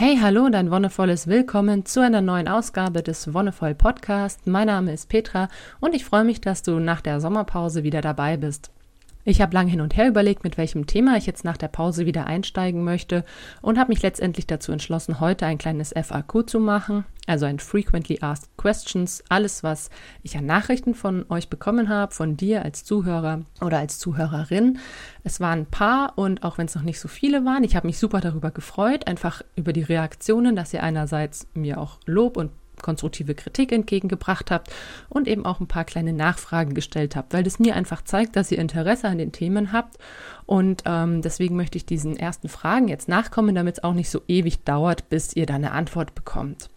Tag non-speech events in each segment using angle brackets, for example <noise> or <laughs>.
Hey, hallo und ein wundervolles Willkommen zu einer neuen Ausgabe des Wonnevoll Podcast. Mein Name ist Petra und ich freue mich, dass du nach der Sommerpause wieder dabei bist. Ich habe lange hin und her überlegt, mit welchem Thema ich jetzt nach der Pause wieder einsteigen möchte und habe mich letztendlich dazu entschlossen, heute ein kleines FAQ zu machen, also ein Frequently Asked Questions, alles, was ich an Nachrichten von euch bekommen habe, von dir als Zuhörer oder als Zuhörerin. Es waren ein paar und auch wenn es noch nicht so viele waren, ich habe mich super darüber gefreut, einfach über die Reaktionen, dass ihr einerseits mir auch Lob und konstruktive Kritik entgegengebracht habt und eben auch ein paar kleine Nachfragen gestellt habt, weil das mir einfach zeigt, dass ihr Interesse an den Themen habt. Und ähm, deswegen möchte ich diesen ersten Fragen jetzt nachkommen, damit es auch nicht so ewig dauert, bis ihr da eine Antwort bekommt.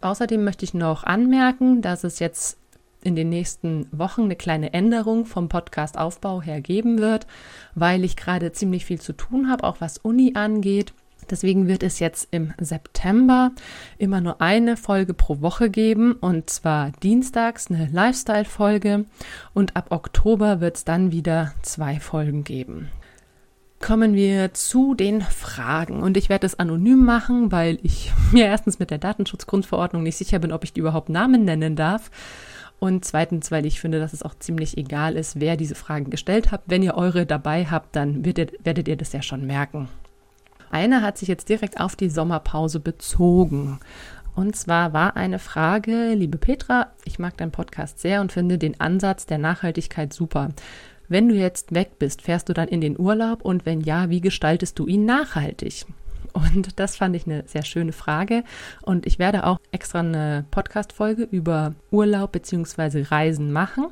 Außerdem möchte ich noch anmerken, dass es jetzt in den nächsten Wochen eine kleine Änderung vom Podcast-Aufbau her geben wird, weil ich gerade ziemlich viel zu tun habe, auch was Uni angeht. Deswegen wird es jetzt im September immer nur eine Folge pro Woche geben und zwar dienstags eine Lifestyle-Folge und ab Oktober wird es dann wieder zwei Folgen geben. Kommen wir zu den Fragen und ich werde es anonym machen, weil ich <laughs> mir erstens mit der Datenschutzgrundverordnung nicht sicher bin, ob ich die überhaupt Namen nennen darf. Und zweitens, weil ich finde, dass es auch ziemlich egal ist, wer diese Fragen gestellt hat. Wenn ihr eure dabei habt, dann werdet, werdet ihr das ja schon merken. Eine hat sich jetzt direkt auf die Sommerpause bezogen. Und zwar war eine Frage, liebe Petra, ich mag deinen Podcast sehr und finde den Ansatz der Nachhaltigkeit super. Wenn du jetzt weg bist, fährst du dann in den Urlaub und wenn ja, wie gestaltest du ihn nachhaltig? Und das fand ich eine sehr schöne Frage. Und ich werde auch extra eine Podcast-Folge über Urlaub bzw. Reisen machen.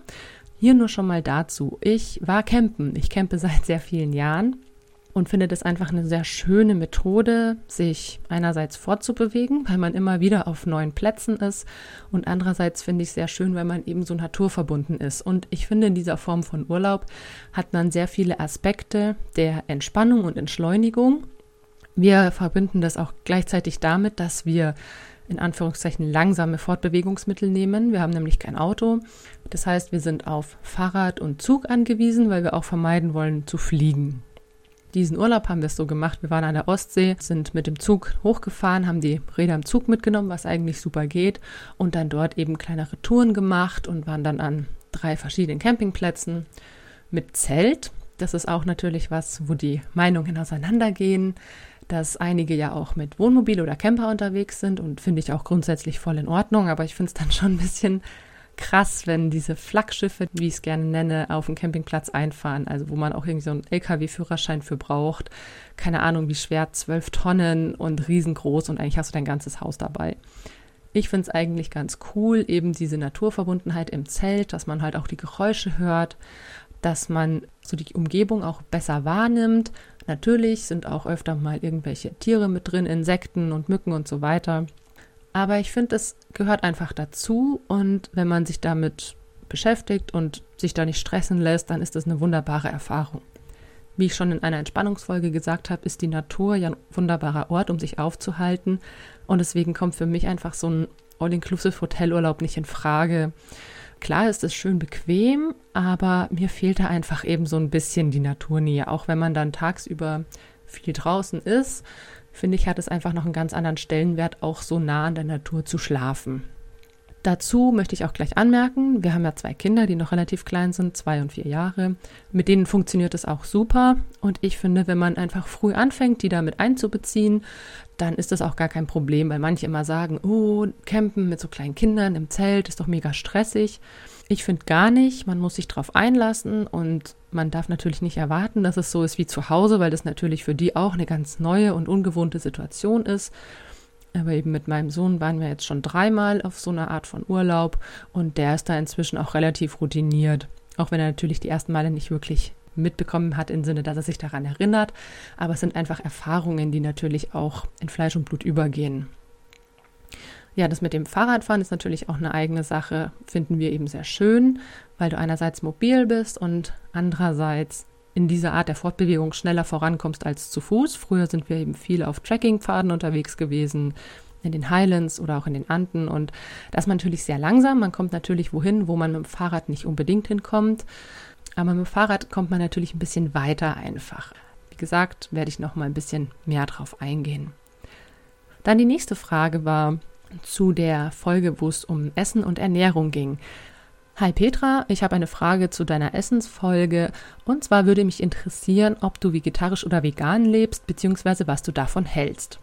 Hier nur schon mal dazu. Ich war campen. Ich campe seit sehr vielen Jahren und finde das einfach eine sehr schöne Methode, sich einerseits fortzubewegen, weil man immer wieder auf neuen Plätzen ist und andererseits finde ich sehr schön, weil man eben so naturverbunden ist. Und ich finde, in dieser Form von Urlaub hat man sehr viele Aspekte der Entspannung und Entschleunigung. Wir verbinden das auch gleichzeitig damit, dass wir in Anführungszeichen langsame Fortbewegungsmittel nehmen. Wir haben nämlich kein Auto. Das heißt, wir sind auf Fahrrad und Zug angewiesen, weil wir auch vermeiden wollen zu fliegen. Diesen Urlaub haben wir es so gemacht. Wir waren an der Ostsee, sind mit dem Zug hochgefahren, haben die Räder im Zug mitgenommen, was eigentlich super geht, und dann dort eben kleinere Touren gemacht und waren dann an drei verschiedenen Campingplätzen mit Zelt. Das ist auch natürlich was, wo die Meinungen auseinandergehen, dass einige ja auch mit Wohnmobil oder Camper unterwegs sind und finde ich auch grundsätzlich voll in Ordnung, aber ich finde es dann schon ein bisschen krass, wenn diese Flaggschiffe, wie ich es gerne nenne, auf den Campingplatz einfahren, also wo man auch irgendwie so einen LKW-Führerschein für braucht. Keine Ahnung, wie schwer, zwölf Tonnen und riesengroß und eigentlich hast du dein ganzes Haus dabei. Ich finde es eigentlich ganz cool, eben diese Naturverbundenheit im Zelt, dass man halt auch die Geräusche hört, dass man so die Umgebung auch besser wahrnimmt. Natürlich sind auch öfter mal irgendwelche Tiere mit drin, Insekten und Mücken und so weiter. Aber ich finde, es gehört einfach dazu und wenn man sich damit beschäftigt und sich da nicht stressen lässt, dann ist das eine wunderbare Erfahrung. Wie ich schon in einer Entspannungsfolge gesagt habe, ist die Natur ja ein wunderbarer Ort, um sich aufzuhalten. Und deswegen kommt für mich einfach so ein All-Inclusive-Hotelurlaub nicht in Frage. Klar ist es schön bequem, aber mir fehlt da einfach eben so ein bisschen die Naturnähe. Auch wenn man dann tagsüber viel draußen ist, finde ich, hat es einfach noch einen ganz anderen Stellenwert, auch so nah an der Natur zu schlafen. Dazu möchte ich auch gleich anmerken, wir haben ja zwei Kinder, die noch relativ klein sind, zwei und vier Jahre. Mit denen funktioniert es auch super. Und ich finde, wenn man einfach früh anfängt, die damit einzubeziehen, dann ist das auch gar kein Problem, weil manche immer sagen, oh, campen mit so kleinen Kindern im Zelt ist doch mega stressig. Ich finde gar nicht, man muss sich darauf einlassen und man darf natürlich nicht erwarten, dass es so ist wie zu Hause, weil das natürlich für die auch eine ganz neue und ungewohnte Situation ist. Aber eben mit meinem Sohn waren wir jetzt schon dreimal auf so einer Art von Urlaub und der ist da inzwischen auch relativ routiniert. Auch wenn er natürlich die ersten Male nicht wirklich mitbekommen hat im Sinne, dass er sich daran erinnert. Aber es sind einfach Erfahrungen, die natürlich auch in Fleisch und Blut übergehen. Ja, das mit dem Fahrradfahren ist natürlich auch eine eigene Sache, finden wir eben sehr schön, weil du einerseits mobil bist und andererseits in dieser Art der Fortbewegung schneller vorankommst als zu Fuß. Früher sind wir eben viel auf Trekkingpfaden unterwegs gewesen, in den Highlands oder auch in den Anden und das ist natürlich sehr langsam. Man kommt natürlich wohin, wo man mit dem Fahrrad nicht unbedingt hinkommt, aber mit dem Fahrrad kommt man natürlich ein bisschen weiter einfach. Wie gesagt, werde ich noch mal ein bisschen mehr drauf eingehen. Dann die nächste Frage war zu der Folge, wo es um Essen und Ernährung ging. Hi Petra, ich habe eine Frage zu deiner Essensfolge und zwar würde mich interessieren, ob du vegetarisch oder vegan lebst, beziehungsweise was du davon hältst.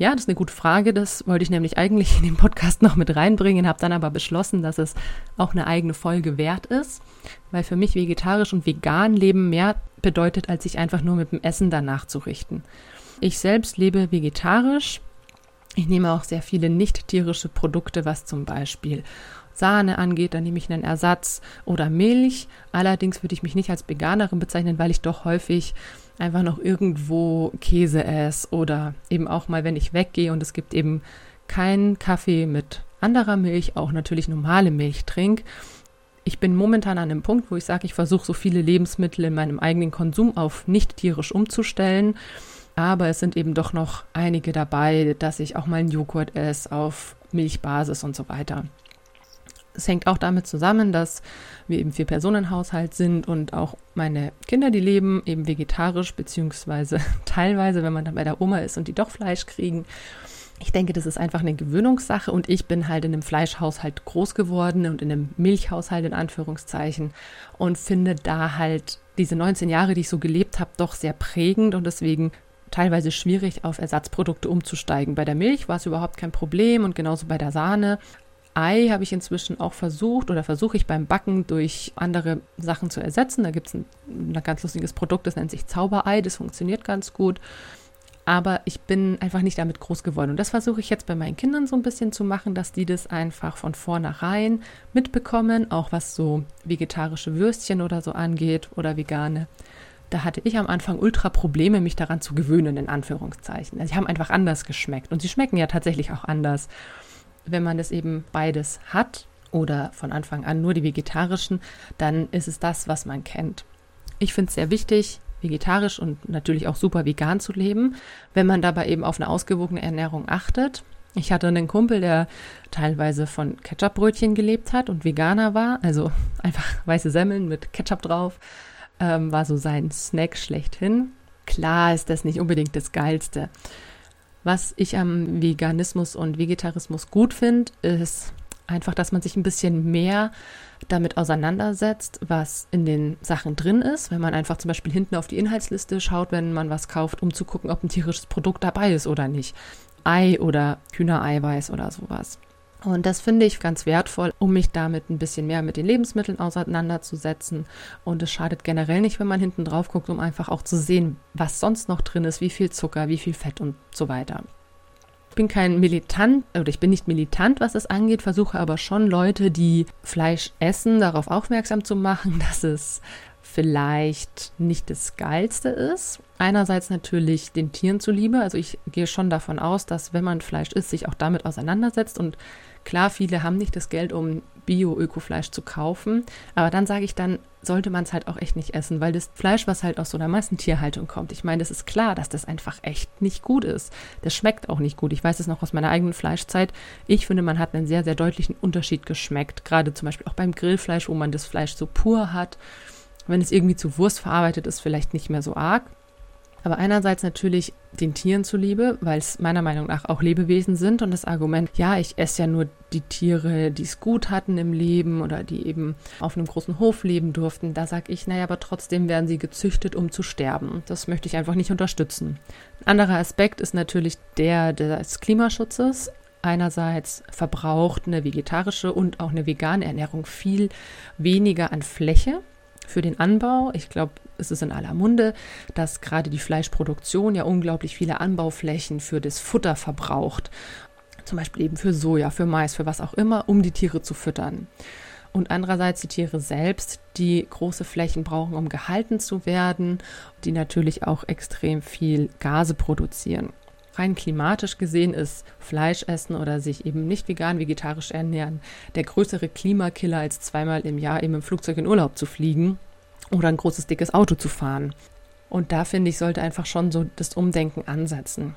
Ja, das ist eine gute Frage. Das wollte ich nämlich eigentlich in den Podcast noch mit reinbringen, habe dann aber beschlossen, dass es auch eine eigene Folge wert ist, weil für mich vegetarisch und vegan leben mehr bedeutet, als sich einfach nur mit dem Essen danach zu richten. Ich selbst lebe vegetarisch. Ich nehme auch sehr viele nicht tierische Produkte, was zum Beispiel Sahne angeht, dann nehme ich einen Ersatz oder Milch. Allerdings würde ich mich nicht als Veganerin bezeichnen, weil ich doch häufig einfach noch irgendwo Käse esse oder eben auch mal, wenn ich weggehe und es gibt eben keinen Kaffee mit anderer Milch, auch natürlich normale Milch trinke. Ich bin momentan an einem Punkt, wo ich sage, ich versuche so viele Lebensmittel in meinem eigenen Konsum auf nicht tierisch umzustellen. Aber es sind eben doch noch einige dabei, dass ich auch mal einen Joghurt esse auf Milchbasis und so weiter. Es hängt auch damit zusammen, dass wir eben vier Personenhaushalt sind und auch meine Kinder, die leben eben vegetarisch, beziehungsweise <laughs> teilweise, wenn man dann bei der Oma ist und die doch Fleisch kriegen. Ich denke, das ist einfach eine Gewöhnungssache und ich bin halt in einem Fleischhaushalt groß geworden und in einem Milchhaushalt in Anführungszeichen und finde da halt diese 19 Jahre, die ich so gelebt habe, doch sehr prägend und deswegen teilweise schwierig, auf Ersatzprodukte umzusteigen. Bei der Milch war es überhaupt kein Problem und genauso bei der Sahne. Ei habe ich inzwischen auch versucht oder versuche ich beim Backen durch andere Sachen zu ersetzen. Da gibt es ein, ein ganz lustiges Produkt, das nennt sich Zauberei, das funktioniert ganz gut. Aber ich bin einfach nicht damit groß geworden. Und das versuche ich jetzt bei meinen Kindern so ein bisschen zu machen, dass die das einfach von vornherein mitbekommen, auch was so vegetarische Würstchen oder so angeht oder vegane. Da hatte ich am Anfang ultra Probleme, mich daran zu gewöhnen, in Anführungszeichen. Also sie haben einfach anders geschmeckt. Und sie schmecken ja tatsächlich auch anders wenn man das eben beides hat oder von Anfang an nur die vegetarischen, dann ist es das, was man kennt. Ich finde es sehr wichtig, vegetarisch und natürlich auch super vegan zu leben, wenn man dabei eben auf eine ausgewogene Ernährung achtet. Ich hatte einen Kumpel, der teilweise von Ketchupbrötchen gelebt hat und Veganer war, also <laughs> einfach weiße Semmeln mit Ketchup drauf, ähm, war so sein Snack schlechthin. Klar ist das nicht unbedingt das Geilste. Was ich am Veganismus und Vegetarismus gut finde, ist einfach, dass man sich ein bisschen mehr damit auseinandersetzt, was in den Sachen drin ist. Wenn man einfach zum Beispiel hinten auf die Inhaltsliste schaut, wenn man was kauft, um zu gucken, ob ein tierisches Produkt dabei ist oder nicht. Ei oder Hühnereiweiß oder sowas. Und das finde ich ganz wertvoll, um mich damit ein bisschen mehr mit den Lebensmitteln auseinanderzusetzen. Und es schadet generell nicht, wenn man hinten drauf guckt, um einfach auch zu sehen, was sonst noch drin ist, wie viel Zucker, wie viel Fett und so weiter. Ich bin kein Militant oder ich bin nicht militant, was das angeht, versuche aber schon Leute, die Fleisch essen, darauf aufmerksam zu machen, <laughs> dass es vielleicht nicht das Geilste ist. Einerseits natürlich den Tieren zuliebe. Also ich gehe schon davon aus, dass wenn man Fleisch isst, sich auch damit auseinandersetzt und Klar, viele haben nicht das Geld, um Bio-Ökofleisch zu kaufen, aber dann sage ich dann, sollte man es halt auch echt nicht essen, weil das Fleisch, was halt aus so einer meisten Tierhaltung kommt, ich meine, das ist klar, dass das einfach echt nicht gut ist. Das schmeckt auch nicht gut. Ich weiß es noch aus meiner eigenen Fleischzeit. Ich finde, man hat einen sehr, sehr deutlichen Unterschied geschmeckt, gerade zum Beispiel auch beim Grillfleisch, wo man das Fleisch so pur hat. Wenn es irgendwie zu Wurst verarbeitet ist, vielleicht nicht mehr so arg. Aber einerseits natürlich den Tieren zuliebe, weil es meiner Meinung nach auch Lebewesen sind und das Argument, ja, ich esse ja nur die Tiere, die es gut hatten im Leben oder die eben auf einem großen Hof leben durften, da sage ich, naja, aber trotzdem werden sie gezüchtet, um zu sterben. Das möchte ich einfach nicht unterstützen. Ein anderer Aspekt ist natürlich der des Klimaschutzes. Einerseits verbraucht eine vegetarische und auch eine vegane Ernährung viel weniger an Fläche für den Anbau. Ich glaube, es ist in aller Munde, dass gerade die Fleischproduktion ja unglaublich viele Anbauflächen für das Futter verbraucht. Zum Beispiel eben für Soja, für Mais, für was auch immer, um die Tiere zu füttern. Und andererseits die Tiere selbst, die große Flächen brauchen, um gehalten zu werden, die natürlich auch extrem viel Gase produzieren. Rein klimatisch gesehen ist Fleischessen oder sich eben nicht vegan, vegetarisch ernähren der größere Klimakiller als zweimal im Jahr eben im Flugzeug in Urlaub zu fliegen oder ein großes, dickes Auto zu fahren. Und da finde ich, sollte einfach schon so das Umdenken ansetzen.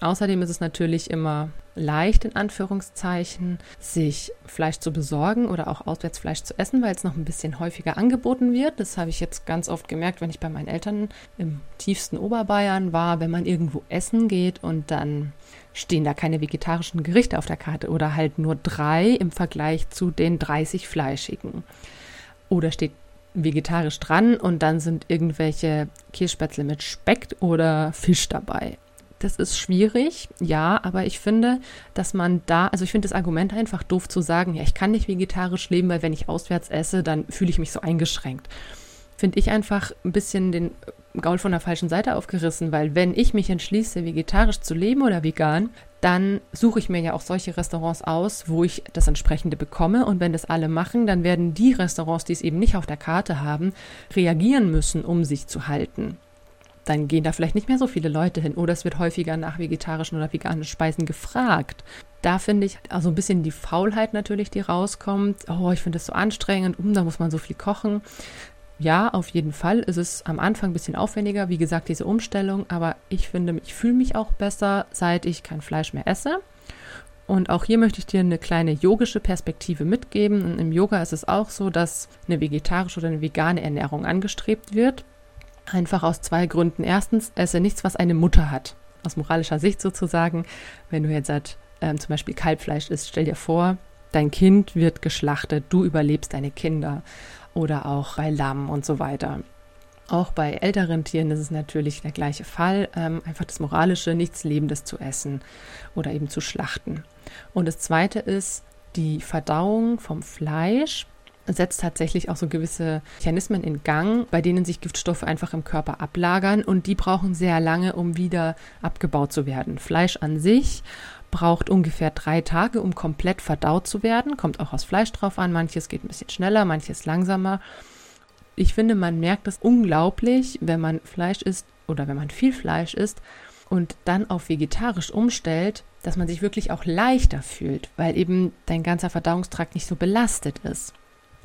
Außerdem ist es natürlich immer leicht, in Anführungszeichen, sich Fleisch zu besorgen oder auch Auswärtsfleisch zu essen, weil es noch ein bisschen häufiger angeboten wird. Das habe ich jetzt ganz oft gemerkt, wenn ich bei meinen Eltern im tiefsten Oberbayern war, wenn man irgendwo essen geht und dann stehen da keine vegetarischen Gerichte auf der Karte oder halt nur drei im Vergleich zu den 30 fleischigen. Oder steht vegetarisch dran und dann sind irgendwelche Kirschspätzle mit Speck oder Fisch dabei. Das ist schwierig, ja, aber ich finde, dass man da, also ich finde das Argument einfach doof zu sagen, ja, ich kann nicht vegetarisch leben, weil wenn ich auswärts esse, dann fühle ich mich so eingeschränkt. Finde ich einfach ein bisschen den Gaul von der falschen Seite aufgerissen, weil wenn ich mich entschließe, vegetarisch zu leben oder vegan, dann suche ich mir ja auch solche Restaurants aus, wo ich das entsprechende bekomme. Und wenn das alle machen, dann werden die Restaurants, die es eben nicht auf der Karte haben, reagieren müssen, um sich zu halten dann gehen da vielleicht nicht mehr so viele Leute hin oder es wird häufiger nach vegetarischen oder veganen Speisen gefragt. Da finde ich also ein bisschen die Faulheit natürlich, die rauskommt. Oh, ich finde das so anstrengend, um, da muss man so viel kochen. Ja, auf jeden Fall ist es am Anfang ein bisschen aufwendiger, wie gesagt, diese Umstellung, aber ich finde, ich fühle mich auch besser, seit ich kein Fleisch mehr esse. Und auch hier möchte ich dir eine kleine yogische Perspektive mitgeben. Und Im Yoga ist es auch so, dass eine vegetarische oder eine vegane Ernährung angestrebt wird. Einfach aus zwei Gründen. Erstens, esse nichts, was eine Mutter hat. Aus moralischer Sicht sozusagen. Wenn du jetzt halt, ähm, zum Beispiel Kalbfleisch isst, stell dir vor, dein Kind wird geschlachtet, du überlebst deine Kinder. Oder auch bei Lamm und so weiter. Auch bei älteren Tieren ist es natürlich der gleiche Fall. Ähm, einfach das Moralische, nichts Lebendes zu essen oder eben zu schlachten. Und das Zweite ist die Verdauung vom Fleisch setzt tatsächlich auch so gewisse Mechanismen in Gang, bei denen sich Giftstoffe einfach im Körper ablagern und die brauchen sehr lange, um wieder abgebaut zu werden. Fleisch an sich braucht ungefähr drei Tage, um komplett verdaut zu werden. Kommt auch aus Fleisch drauf an. Manches geht ein bisschen schneller, manches langsamer. Ich finde, man merkt es unglaublich, wenn man Fleisch isst oder wenn man viel Fleisch isst und dann auf vegetarisch umstellt, dass man sich wirklich auch leichter fühlt, weil eben dein ganzer Verdauungstrakt nicht so belastet ist.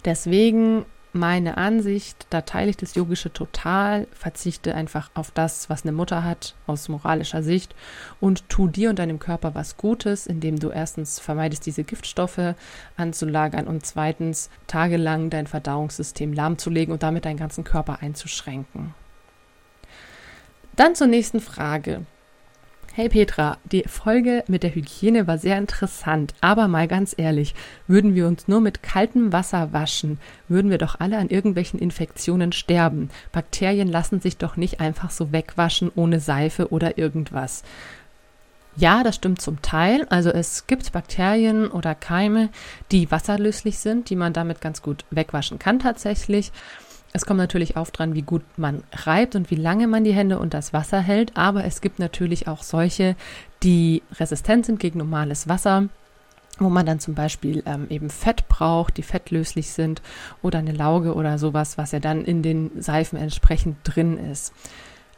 Deswegen meine Ansicht, da teile ich das Yogische total, verzichte einfach auf das, was eine Mutter hat, aus moralischer Sicht und tu dir und deinem Körper was Gutes, indem du erstens vermeidest, diese Giftstoffe anzulagern und zweitens tagelang dein Verdauungssystem lahmzulegen und damit deinen ganzen Körper einzuschränken. Dann zur nächsten Frage. Hey Petra, die Folge mit der Hygiene war sehr interessant, aber mal ganz ehrlich, würden wir uns nur mit kaltem Wasser waschen, würden wir doch alle an irgendwelchen Infektionen sterben. Bakterien lassen sich doch nicht einfach so wegwaschen ohne Seife oder irgendwas. Ja, das stimmt zum Teil. Also es gibt Bakterien oder Keime, die wasserlöslich sind, die man damit ganz gut wegwaschen kann tatsächlich. Es kommt natürlich auch dran, wie gut man reibt und wie lange man die Hände unter das Wasser hält, aber es gibt natürlich auch solche, die resistent sind gegen normales Wasser, wo man dann zum Beispiel ähm, eben Fett braucht, die fettlöslich sind oder eine Lauge oder sowas, was ja dann in den Seifen entsprechend drin ist.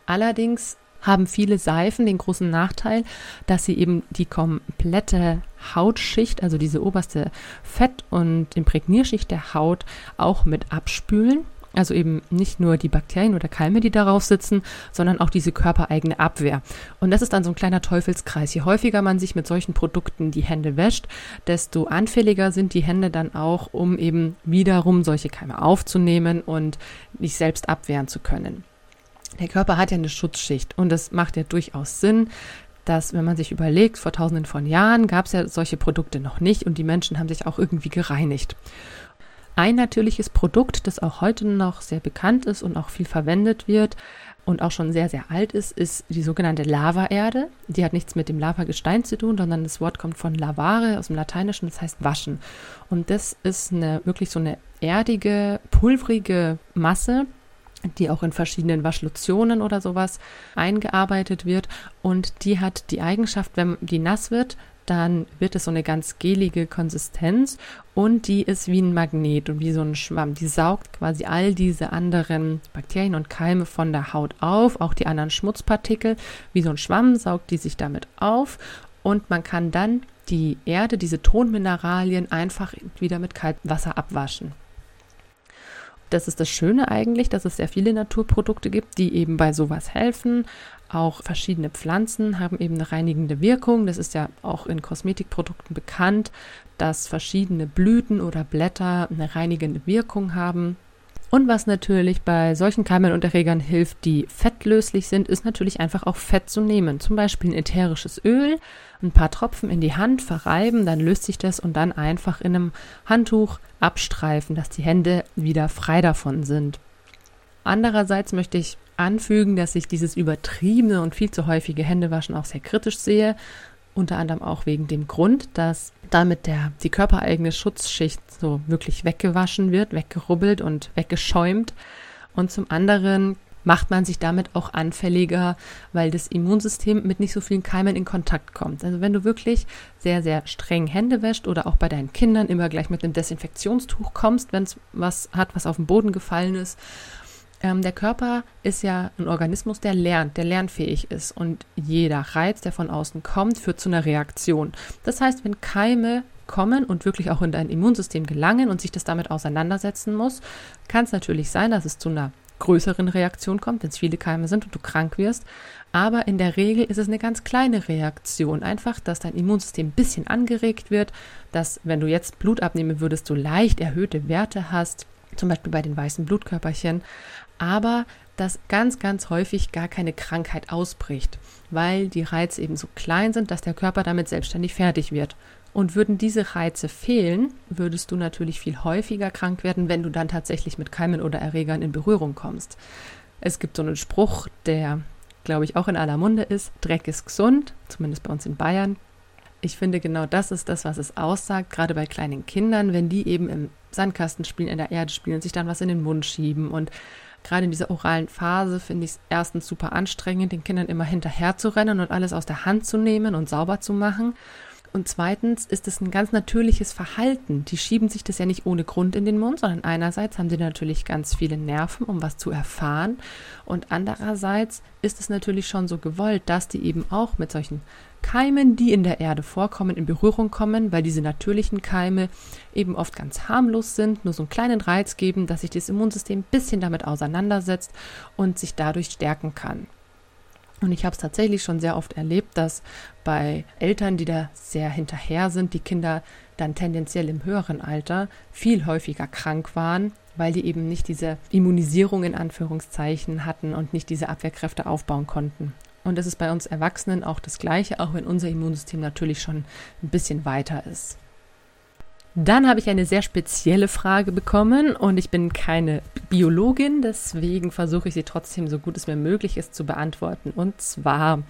Allerdings haben viele Seifen den großen Nachteil, dass sie eben die komplette Hautschicht, also diese oberste Fett- und Imprägnierschicht der Haut auch mit abspülen. Also eben nicht nur die Bakterien oder Keime, die darauf sitzen, sondern auch diese körpereigene Abwehr. Und das ist dann so ein kleiner Teufelskreis. Je häufiger man sich mit solchen Produkten die Hände wäscht, desto anfälliger sind die Hände dann auch, um eben wiederum solche Keime aufzunehmen und nicht selbst abwehren zu können. Der Körper hat ja eine Schutzschicht und es macht ja durchaus Sinn, dass, wenn man sich überlegt, vor tausenden von Jahren gab es ja solche Produkte noch nicht und die Menschen haben sich auch irgendwie gereinigt. Ein natürliches Produkt, das auch heute noch sehr bekannt ist und auch viel verwendet wird und auch schon sehr, sehr alt ist, ist die sogenannte Lavaerde. Die hat nichts mit dem Lavagestein zu tun, sondern das Wort kommt von lavare aus dem Lateinischen, das heißt waschen. Und das ist eine wirklich so eine erdige, pulvrige Masse, die auch in verschiedenen Waschlotionen oder sowas eingearbeitet wird. Und die hat die Eigenschaft, wenn die nass wird, dann wird es so eine ganz gelige Konsistenz und die ist wie ein Magnet und wie so ein Schwamm. Die saugt quasi all diese anderen Bakterien und Keime von der Haut auf, auch die anderen Schmutzpartikel. Wie so ein Schwamm saugt die sich damit auf und man kann dann die Erde, diese Tonmineralien einfach wieder mit kaltem Wasser abwaschen. Das ist das Schöne eigentlich, dass es sehr viele Naturprodukte gibt, die eben bei sowas helfen. Auch verschiedene Pflanzen haben eben eine reinigende Wirkung. Das ist ja auch in Kosmetikprodukten bekannt, dass verschiedene Blüten oder Blätter eine reinigende Wirkung haben. Und was natürlich bei solchen Keimen und Erregern hilft, die fettlöslich sind, ist natürlich einfach auch Fett zu nehmen. Zum Beispiel ein ätherisches Öl, ein paar Tropfen in die Hand verreiben, dann löst sich das und dann einfach in einem Handtuch abstreifen, dass die Hände wieder frei davon sind. Andererseits möchte ich anfügen, dass ich dieses übertriebene und viel zu häufige Händewaschen auch sehr kritisch sehe. Unter anderem auch wegen dem Grund, dass damit der, die körpereigene Schutzschicht so wirklich weggewaschen wird, weggerubbelt und weggeschäumt. Und zum anderen macht man sich damit auch anfälliger, weil das Immunsystem mit nicht so vielen Keimen in Kontakt kommt. Also wenn du wirklich sehr, sehr streng Hände wäscht oder auch bei deinen Kindern immer gleich mit einem Desinfektionstuch kommst, wenn es was hat, was auf den Boden gefallen ist ähm, der Körper ist ja ein Organismus, der lernt, der lernfähig ist. Und jeder Reiz, der von außen kommt, führt zu einer Reaktion. Das heißt, wenn Keime kommen und wirklich auch in dein Immunsystem gelangen und sich das damit auseinandersetzen muss, kann es natürlich sein, dass es zu einer größeren Reaktion kommt, wenn es viele Keime sind und du krank wirst. Aber in der Regel ist es eine ganz kleine Reaktion. Einfach, dass dein Immunsystem ein bisschen angeregt wird, dass, wenn du jetzt Blut abnehmen würdest, du leicht erhöhte Werte hast, zum Beispiel bei den weißen Blutkörperchen aber dass ganz, ganz häufig gar keine Krankheit ausbricht, weil die Reize eben so klein sind, dass der Körper damit selbstständig fertig wird. Und würden diese Reize fehlen, würdest du natürlich viel häufiger krank werden, wenn du dann tatsächlich mit Keimen oder Erregern in Berührung kommst. Es gibt so einen Spruch, der, glaube ich, auch in aller Munde ist, Dreck ist gesund, zumindest bei uns in Bayern. Ich finde, genau das ist das, was es aussagt, gerade bei kleinen Kindern, wenn die eben im Sandkasten spielen, in der Erde spielen, sich dann was in den Mund schieben und gerade in dieser oralen Phase finde ich es erstens super anstrengend, den Kindern immer hinterher zu rennen und alles aus der Hand zu nehmen und sauber zu machen. Und zweitens ist es ein ganz natürliches Verhalten. Die schieben sich das ja nicht ohne Grund in den Mund, sondern einerseits haben die natürlich ganz viele Nerven, um was zu erfahren. Und andererseits ist es natürlich schon so gewollt, dass die eben auch mit solchen Keimen, die in der Erde vorkommen, in Berührung kommen, weil diese natürlichen Keime eben oft ganz harmlos sind, nur so einen kleinen Reiz geben, dass sich das Immunsystem ein bisschen damit auseinandersetzt und sich dadurch stärken kann. Und ich habe es tatsächlich schon sehr oft erlebt, dass bei Eltern, die da sehr hinterher sind, die Kinder dann tendenziell im höheren Alter viel häufiger krank waren, weil die eben nicht diese Immunisierung in Anführungszeichen hatten und nicht diese Abwehrkräfte aufbauen konnten. Und das ist bei uns Erwachsenen auch das Gleiche, auch wenn unser Immunsystem natürlich schon ein bisschen weiter ist. Dann habe ich eine sehr spezielle Frage bekommen und ich bin keine Biologin, deswegen versuche ich sie trotzdem so gut es mir möglich ist zu beantworten. Und zwar,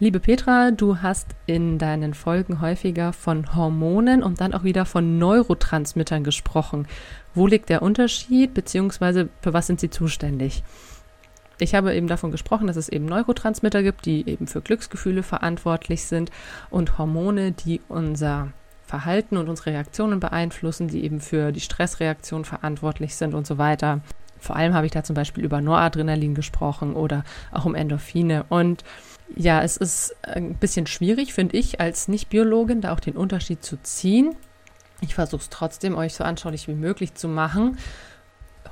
liebe Petra, du hast in deinen Folgen häufiger von Hormonen und dann auch wieder von Neurotransmittern gesprochen. Wo liegt der Unterschied, beziehungsweise für was sind sie zuständig? Ich habe eben davon gesprochen, dass es eben Neurotransmitter gibt, die eben für Glücksgefühle verantwortlich sind und Hormone, die unser Verhalten und unsere Reaktionen beeinflussen, die eben für die Stressreaktion verantwortlich sind und so weiter. Vor allem habe ich da zum Beispiel über Noradrenalin gesprochen oder auch um Endorphine. Und ja, es ist ein bisschen schwierig, finde ich, als Nicht-Biologin da auch den Unterschied zu ziehen. Ich versuche es trotzdem, euch so anschaulich wie möglich zu machen.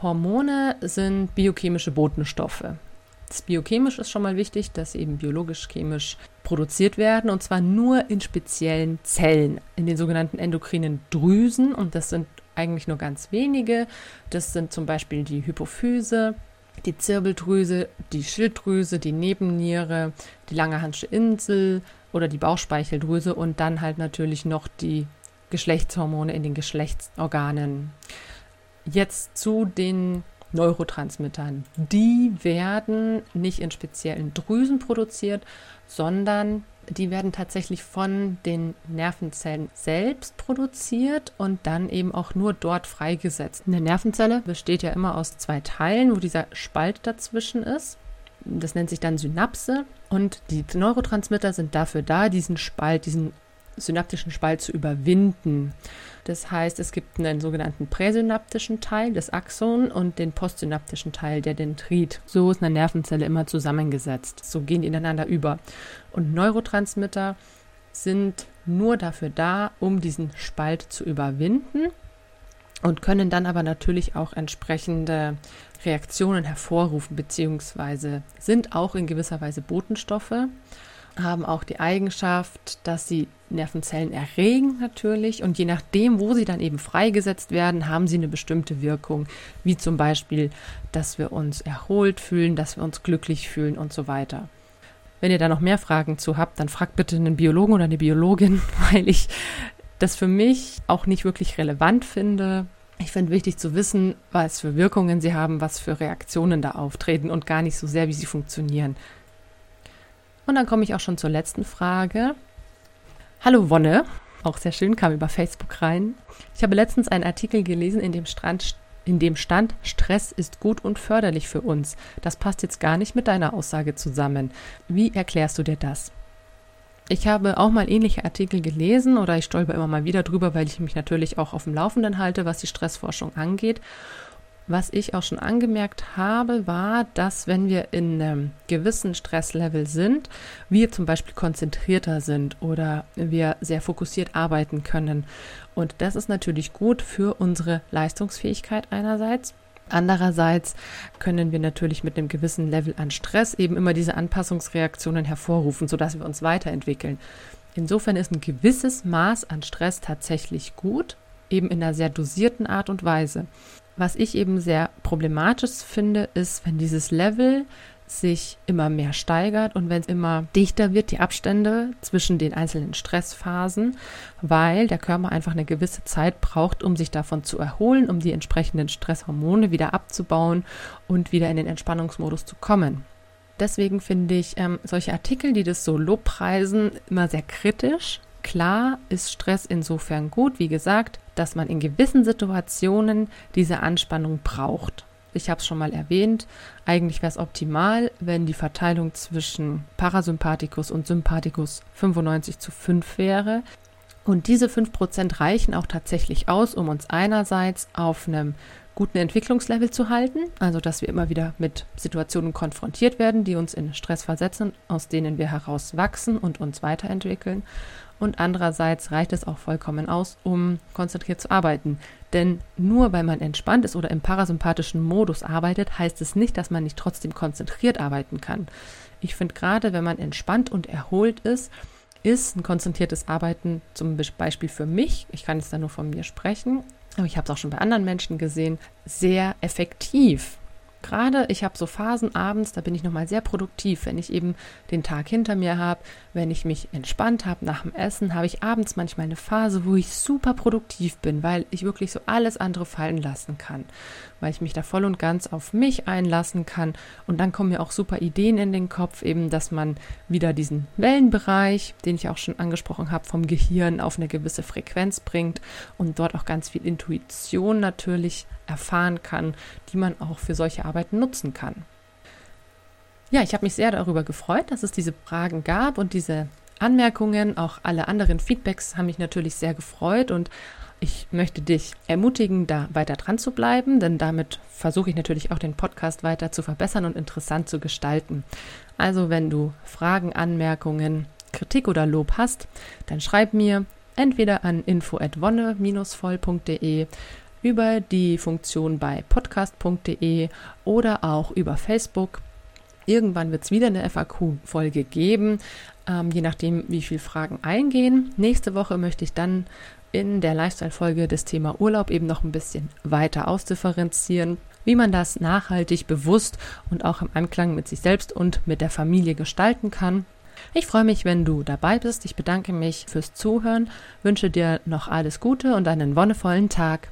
Hormone sind biochemische Botenstoffe. Das biochemisch ist schon mal wichtig, dass eben biologisch-chemisch produziert werden und zwar nur in speziellen Zellen, in den sogenannten endokrinen Drüsen und das sind eigentlich nur ganz wenige. Das sind zum Beispiel die Hypophyse, die Zirbeldrüse, die Schilddrüse, die Nebenniere, die Langerhansche Insel oder die Bauchspeicheldrüse und dann halt natürlich noch die Geschlechtshormone in den Geschlechtsorganen. Jetzt zu den Neurotransmittern. Die werden nicht in speziellen Drüsen produziert, sondern die werden tatsächlich von den Nervenzellen selbst produziert und dann eben auch nur dort freigesetzt. Eine Nervenzelle besteht ja immer aus zwei Teilen, wo dieser Spalt dazwischen ist. Das nennt sich dann Synapse und die Neurotransmitter sind dafür da, diesen Spalt, diesen synaptischen Spalt zu überwinden. Das heißt, es gibt einen sogenannten präsynaptischen Teil, das Axon, und den postsynaptischen Teil, der Dendrit. So ist eine Nervenzelle immer zusammengesetzt. So gehen die ineinander über. Und Neurotransmitter sind nur dafür da, um diesen Spalt zu überwinden und können dann aber natürlich auch entsprechende Reaktionen hervorrufen, beziehungsweise sind auch in gewisser Weise Botenstoffe, haben auch die Eigenschaft, dass sie Nervenzellen erregen natürlich und je nachdem, wo sie dann eben freigesetzt werden, haben sie eine bestimmte Wirkung, wie zum Beispiel, dass wir uns erholt fühlen, dass wir uns glücklich fühlen und so weiter. Wenn ihr da noch mehr Fragen zu habt, dann fragt bitte einen Biologen oder eine Biologin, <laughs> weil ich das für mich auch nicht wirklich relevant finde. Ich finde wichtig zu wissen, was für Wirkungen sie haben, was für Reaktionen da auftreten und gar nicht so sehr, wie sie funktionieren. Und dann komme ich auch schon zur letzten Frage. Hallo Wonne, auch sehr schön, kam über Facebook rein. Ich habe letztens einen Artikel gelesen, in dem, Strand, in dem stand, Stress ist gut und förderlich für uns. Das passt jetzt gar nicht mit deiner Aussage zusammen. Wie erklärst du dir das? Ich habe auch mal ähnliche Artikel gelesen oder ich stolper immer mal wieder drüber, weil ich mich natürlich auch auf dem Laufenden halte, was die Stressforschung angeht. Was ich auch schon angemerkt habe, war, dass wenn wir in einem gewissen Stresslevel sind, wir zum Beispiel konzentrierter sind oder wir sehr fokussiert arbeiten können. Und das ist natürlich gut für unsere Leistungsfähigkeit einerseits. Andererseits können wir natürlich mit einem gewissen Level an Stress eben immer diese Anpassungsreaktionen hervorrufen, sodass wir uns weiterentwickeln. Insofern ist ein gewisses Maß an Stress tatsächlich gut, eben in einer sehr dosierten Art und Weise. Was ich eben sehr problematisch finde, ist, wenn dieses Level sich immer mehr steigert und wenn es immer dichter wird, die Abstände zwischen den einzelnen Stressphasen, weil der Körper einfach eine gewisse Zeit braucht, um sich davon zu erholen, um die entsprechenden Stresshormone wieder abzubauen und wieder in den Entspannungsmodus zu kommen. Deswegen finde ich ähm, solche Artikel, die das so lobpreisen, immer sehr kritisch, Klar ist Stress insofern gut, wie gesagt, dass man in gewissen Situationen diese Anspannung braucht. Ich habe es schon mal erwähnt, eigentlich wäre es optimal, wenn die Verteilung zwischen Parasympathikus und Sympathikus 95 zu 5 wäre. Und diese 5% reichen auch tatsächlich aus, um uns einerseits auf einem guten Entwicklungslevel zu halten, also dass wir immer wieder mit Situationen konfrontiert werden, die uns in Stress versetzen, aus denen wir heraus wachsen und uns weiterentwickeln und andererseits reicht es auch vollkommen aus, um konzentriert zu arbeiten. Denn nur weil man entspannt ist oder im parasympathischen Modus arbeitet, heißt es nicht, dass man nicht trotzdem konzentriert arbeiten kann. Ich finde gerade, wenn man entspannt und erholt ist, ist ein konzentriertes Arbeiten zum Beispiel für mich, ich kann jetzt da nur von mir sprechen, ich habe es auch schon bei anderen Menschen gesehen, sehr effektiv. Gerade ich habe so Phasen abends, da bin ich nochmal sehr produktiv, wenn ich eben den Tag hinter mir habe, wenn ich mich entspannt habe nach dem Essen, habe ich abends manchmal eine Phase, wo ich super produktiv bin, weil ich wirklich so alles andere fallen lassen kann, weil ich mich da voll und ganz auf mich einlassen kann. Und dann kommen mir auch super Ideen in den Kopf, eben, dass man wieder diesen Wellenbereich, den ich auch schon angesprochen habe, vom Gehirn auf eine gewisse Frequenz bringt und dort auch ganz viel Intuition natürlich erfahren kann, die man auch für solche Arbeiten nutzen kann. Ja, ich habe mich sehr darüber gefreut, dass es diese Fragen gab und diese Anmerkungen, auch alle anderen Feedbacks haben mich natürlich sehr gefreut und ich möchte dich ermutigen, da weiter dran zu bleiben, denn damit versuche ich natürlich auch den Podcast weiter zu verbessern und interessant zu gestalten. Also wenn du Fragen, Anmerkungen, Kritik oder Lob hast, dann schreib mir entweder an info@wonne-voll.de über die Funktion bei podcast.de oder auch über Facebook. Irgendwann wird es wieder eine FAQ-Folge geben, ähm, je nachdem, wie viele Fragen eingehen. Nächste Woche möchte ich dann in der Lifestyle-Folge das Thema Urlaub eben noch ein bisschen weiter ausdifferenzieren, wie man das nachhaltig, bewusst und auch im Einklang mit sich selbst und mit der Familie gestalten kann. Ich freue mich, wenn du dabei bist. Ich bedanke mich fürs Zuhören, wünsche dir noch alles Gute und einen wonnevollen Tag.